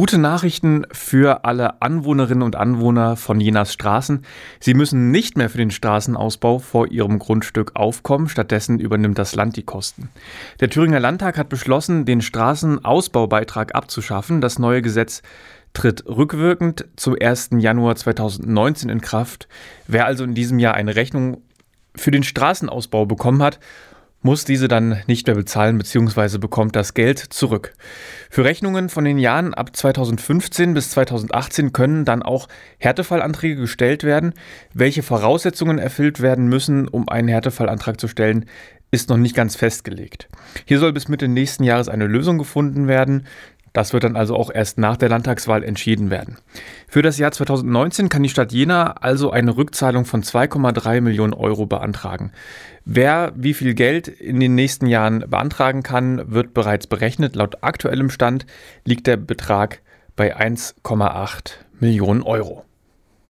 Gute Nachrichten für alle Anwohnerinnen und Anwohner von Jenas Straßen. Sie müssen nicht mehr für den Straßenausbau vor ihrem Grundstück aufkommen. Stattdessen übernimmt das Land die Kosten. Der Thüringer Landtag hat beschlossen, den Straßenausbaubeitrag abzuschaffen. Das neue Gesetz tritt rückwirkend zum 1. Januar 2019 in Kraft. Wer also in diesem Jahr eine Rechnung für den Straßenausbau bekommen hat, muss diese dann nicht mehr bezahlen bzw. bekommt das Geld zurück. Für Rechnungen von den Jahren ab 2015 bis 2018 können dann auch Härtefallanträge gestellt werden. Welche Voraussetzungen erfüllt werden müssen, um einen Härtefallantrag zu stellen, ist noch nicht ganz festgelegt. Hier soll bis Mitte nächsten Jahres eine Lösung gefunden werden. Das wird dann also auch erst nach der Landtagswahl entschieden werden. Für das Jahr 2019 kann die Stadt Jena also eine Rückzahlung von 2,3 Millionen Euro beantragen. Wer wie viel Geld in den nächsten Jahren beantragen kann, wird bereits berechnet. Laut aktuellem Stand liegt der Betrag bei 1,8 Millionen Euro.